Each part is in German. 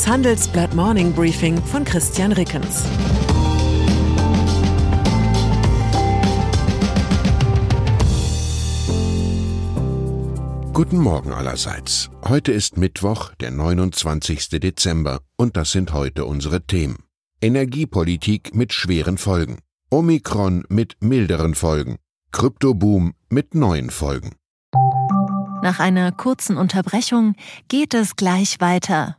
Das Handelsblatt Morning Briefing von Christian Rickens. Guten Morgen allerseits. Heute ist Mittwoch, der 29. Dezember, und das sind heute unsere Themen. Energiepolitik mit schweren Folgen. Omikron mit milderen Folgen. Kryptoboom mit neuen Folgen. Nach einer kurzen Unterbrechung geht es gleich weiter.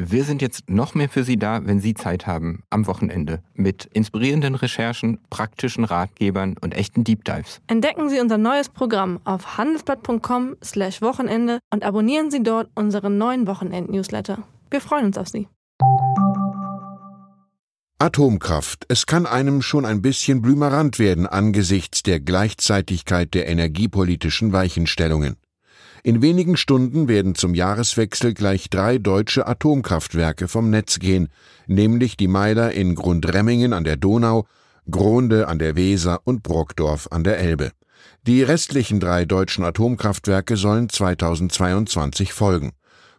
Wir sind jetzt noch mehr für Sie da, wenn Sie Zeit haben, am Wochenende, mit inspirierenden Recherchen, praktischen Ratgebern und echten Deep Dives. Entdecken Sie unser neues Programm auf handelsblatt.com/slash Wochenende und abonnieren Sie dort unseren neuen Wochenend-Newsletter. Wir freuen uns auf Sie. Atomkraft. Es kann einem schon ein bisschen blümerant werden angesichts der Gleichzeitigkeit der energiepolitischen Weichenstellungen. In wenigen Stunden werden zum Jahreswechsel gleich drei deutsche Atomkraftwerke vom Netz gehen, nämlich die Meiler in Grundremmingen an der Donau, Gronde an der Weser und Brockdorf an der Elbe. Die restlichen drei deutschen Atomkraftwerke sollen 2022 folgen.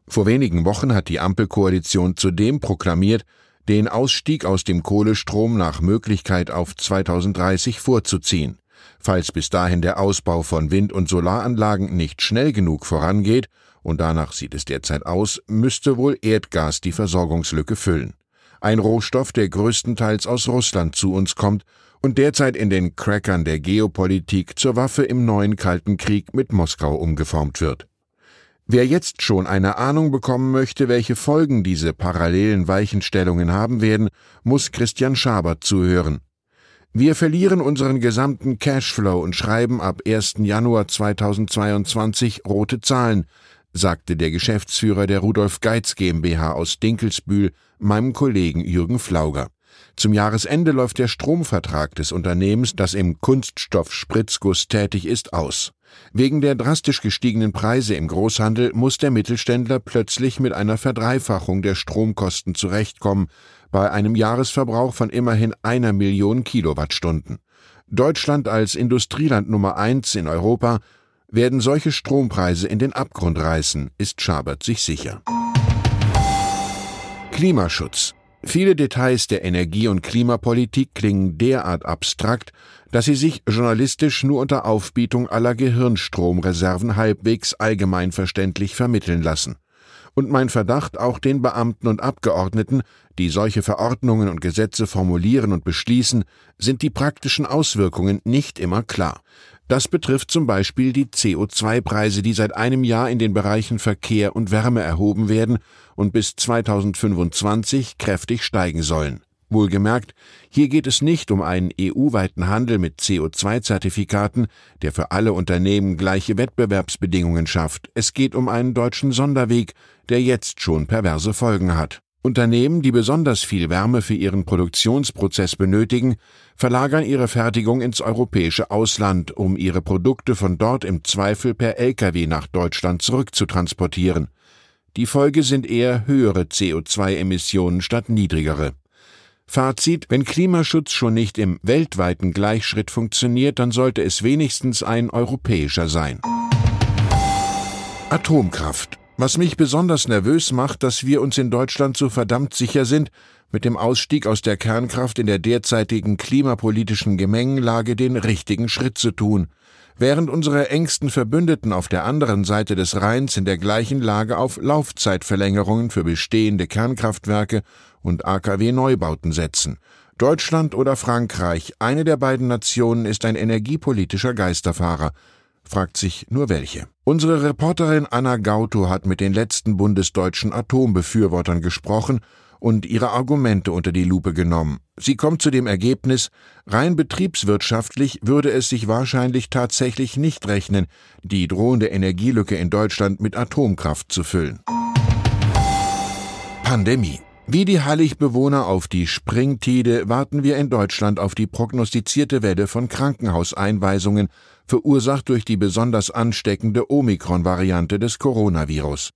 Vor wenigen Wochen hat die Ampelkoalition zudem proklamiert, den Ausstieg aus dem Kohlestrom nach Möglichkeit auf 2030 vorzuziehen. Falls bis dahin der Ausbau von Wind- und Solaranlagen nicht schnell genug vorangeht, und danach sieht es derzeit aus, müsste wohl Erdgas die Versorgungslücke füllen. Ein Rohstoff, der größtenteils aus Russland zu uns kommt und derzeit in den Crackern der Geopolitik zur Waffe im neuen Kalten Krieg mit Moskau umgeformt wird. Wer jetzt schon eine Ahnung bekommen möchte, welche Folgen diese parallelen Weichenstellungen haben werden, muss Christian Schaber zuhören. Wir verlieren unseren gesamten Cashflow und schreiben ab 1. Januar 2022 rote Zahlen, sagte der Geschäftsführer der Rudolf Geiz GmbH aus Dinkelsbühl meinem Kollegen Jürgen Flauger. Zum Jahresende läuft der Stromvertrag des Unternehmens, das im Kunststoff-Spritzguss tätig ist, aus. Wegen der drastisch gestiegenen Preise im Großhandel muss der Mittelständler plötzlich mit einer Verdreifachung der Stromkosten zurechtkommen, bei einem Jahresverbrauch von immerhin einer Million Kilowattstunden. Deutschland als Industrieland Nummer eins in Europa werden solche Strompreise in den Abgrund reißen, ist Schabert sich sicher. Klimaschutz. Viele Details der Energie- und Klimapolitik klingen derart abstrakt, dass sie sich journalistisch nur unter Aufbietung aller Gehirnstromreserven halbwegs allgemeinverständlich vermitteln lassen und mein Verdacht auch den Beamten und Abgeordneten, die solche Verordnungen und Gesetze formulieren und beschließen, sind die praktischen Auswirkungen nicht immer klar. Das betrifft zum Beispiel die CO2-Preise, die seit einem Jahr in den Bereichen Verkehr und Wärme erhoben werden und bis 2025 kräftig steigen sollen. Wohlgemerkt, hier geht es nicht um einen EU-weiten Handel mit CO2-Zertifikaten, der für alle Unternehmen gleiche Wettbewerbsbedingungen schafft. Es geht um einen deutschen Sonderweg, der jetzt schon perverse Folgen hat. Unternehmen, die besonders viel Wärme für ihren Produktionsprozess benötigen, verlagern ihre Fertigung ins europäische Ausland, um ihre Produkte von dort im Zweifel per Lkw nach Deutschland zurückzutransportieren. Die Folge sind eher höhere CO2-Emissionen statt niedrigere. Fazit, wenn Klimaschutz schon nicht im weltweiten Gleichschritt funktioniert, dann sollte es wenigstens ein europäischer sein. Atomkraft. Was mich besonders nervös macht, dass wir uns in Deutschland so verdammt sicher sind, mit dem Ausstieg aus der Kernkraft in der derzeitigen klimapolitischen Gemengenlage den richtigen Schritt zu tun während unsere engsten Verbündeten auf der anderen Seite des Rheins in der gleichen Lage auf Laufzeitverlängerungen für bestehende Kernkraftwerke und AKW-Neubauten setzen. Deutschland oder Frankreich, eine der beiden Nationen ist ein energiepolitischer Geisterfahrer. Fragt sich nur welche. Unsere Reporterin Anna Gauto hat mit den letzten bundesdeutschen Atombefürwortern gesprochen und ihre Argumente unter die Lupe genommen. Sie kommt zu dem Ergebnis, rein betriebswirtschaftlich würde es sich wahrscheinlich tatsächlich nicht rechnen, die drohende Energielücke in Deutschland mit Atomkraft zu füllen. Pandemie. Wie die Hallig-Bewohner auf die Springtide warten wir in Deutschland auf die prognostizierte Welle von Krankenhauseinweisungen, verursacht durch die besonders ansteckende Omikron-Variante des Coronavirus.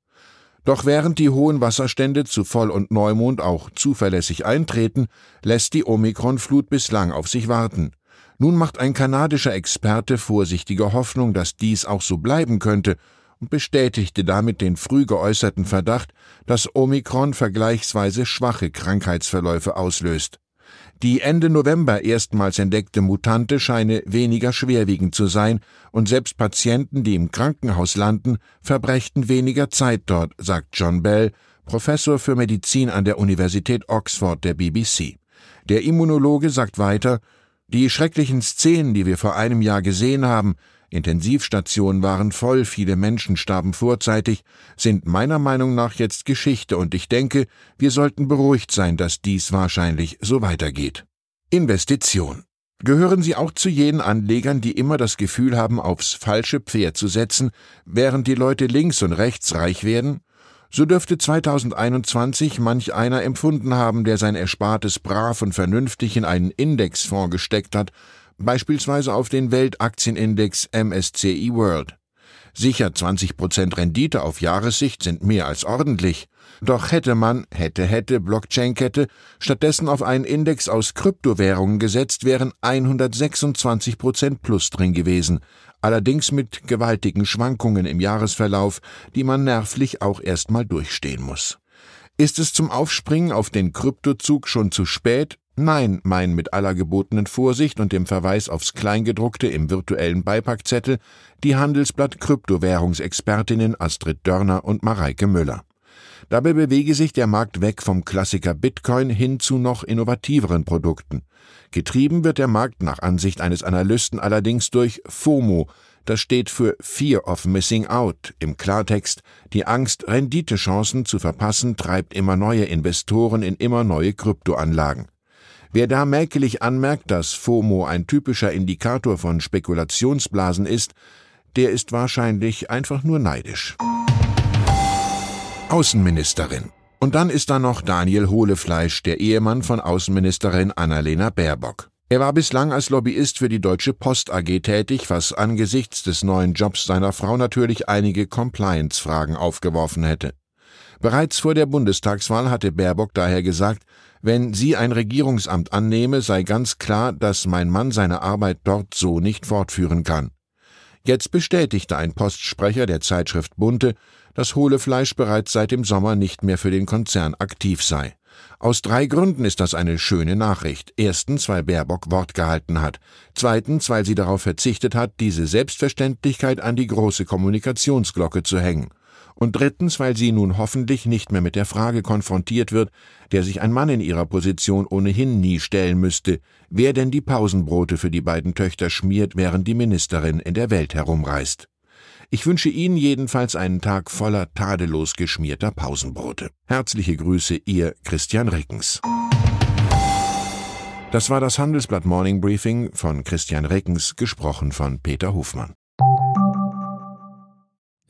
Doch während die hohen Wasserstände zu Voll- und Neumond auch zuverlässig eintreten, lässt die Omikron-Flut bislang auf sich warten. Nun macht ein kanadischer Experte vorsichtige Hoffnung, dass dies auch so bleiben könnte und bestätigte damit den früh geäußerten Verdacht, dass Omikron vergleichsweise schwache Krankheitsverläufe auslöst. Die Ende November erstmals entdeckte Mutante scheine weniger schwerwiegend zu sein, und selbst Patienten, die im Krankenhaus landen, verbrächten weniger Zeit dort, sagt John Bell, Professor für Medizin an der Universität Oxford der BBC. Der Immunologe sagt weiter, die schrecklichen Szenen, die wir vor einem Jahr gesehen haben, Intensivstationen waren voll, viele Menschen starben vorzeitig, sind meiner Meinung nach jetzt Geschichte und ich denke, wir sollten beruhigt sein, dass dies wahrscheinlich so weitergeht. Investition. Gehören Sie auch zu jenen Anlegern, die immer das Gefühl haben, aufs falsche Pferd zu setzen, während die Leute links und rechts reich werden? So dürfte 2021 manch einer empfunden haben, der sein Erspartes brav und vernünftig in einen Indexfonds gesteckt hat, beispielsweise auf den Weltaktienindex MSCI World. Sicher 20% Rendite auf Jahressicht sind mehr als ordentlich. Doch hätte man, hätte, hätte, Blockchain-Kette, stattdessen auf einen Index aus Kryptowährungen gesetzt, wären 126% plus drin gewesen. Allerdings mit gewaltigen Schwankungen im Jahresverlauf, die man nervlich auch erstmal durchstehen muss. Ist es zum Aufspringen auf den Kryptozug schon zu spät? Nein, mein mit aller gebotenen Vorsicht und dem Verweis aufs Kleingedruckte im virtuellen Beipackzettel die Handelsblatt Kryptowährungsexpertinnen Astrid Dörner und Mareike Müller. Dabei bewege sich der Markt weg vom Klassiker Bitcoin hin zu noch innovativeren Produkten. Getrieben wird der Markt nach Ansicht eines Analysten allerdings durch FOMO, das steht für Fear of Missing Out. Im Klartext, die Angst, Renditechancen zu verpassen, treibt immer neue Investoren in immer neue Kryptoanlagen. Wer da mäkelig anmerkt, dass FOMO ein typischer Indikator von Spekulationsblasen ist, der ist wahrscheinlich einfach nur neidisch. Außenministerin. Und dann ist da noch Daniel Hohlefleisch, der Ehemann von Außenministerin Annalena Baerbock. Er war bislang als Lobbyist für die Deutsche Post AG tätig, was angesichts des neuen Jobs seiner Frau natürlich einige Compliance-Fragen aufgeworfen hätte. Bereits vor der Bundestagswahl hatte Baerbock daher gesagt, wenn sie ein Regierungsamt annehme, sei ganz klar, dass mein Mann seine Arbeit dort so nicht fortführen kann. Jetzt bestätigte ein Postsprecher der Zeitschrift Bunte, dass Hohlefleisch bereits seit dem Sommer nicht mehr für den Konzern aktiv sei. Aus drei Gründen ist das eine schöne Nachricht. Erstens, weil Baerbock Wort gehalten hat. Zweitens, weil sie darauf verzichtet hat, diese Selbstverständlichkeit an die große Kommunikationsglocke zu hängen und drittens, weil sie nun hoffentlich nicht mehr mit der Frage konfrontiert wird, der sich ein Mann in ihrer Position ohnehin nie stellen müsste, wer denn die Pausenbrote für die beiden Töchter schmiert, während die Ministerin in der Welt herumreist. Ich wünsche Ihnen jedenfalls einen Tag voller tadellos geschmierter Pausenbrote. Herzliche Grüße, Ihr Christian Reckens. Das war das Handelsblatt Morning Briefing von Christian Reckens, gesprochen von Peter Hofmann.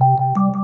you